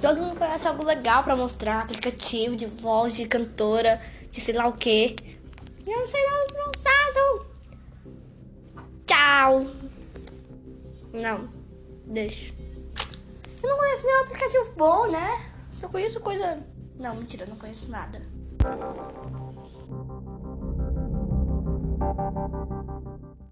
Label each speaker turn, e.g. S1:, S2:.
S1: Todo mundo conhece algo legal para mostrar, aplicativo de voz, de cantora, de sei lá o que. Eu não sei nada pra. Tchau. Não, deixa. Eu não conheço nenhum aplicativo bom, né? Só conheço coisa. Não, mentira, não conheço nada.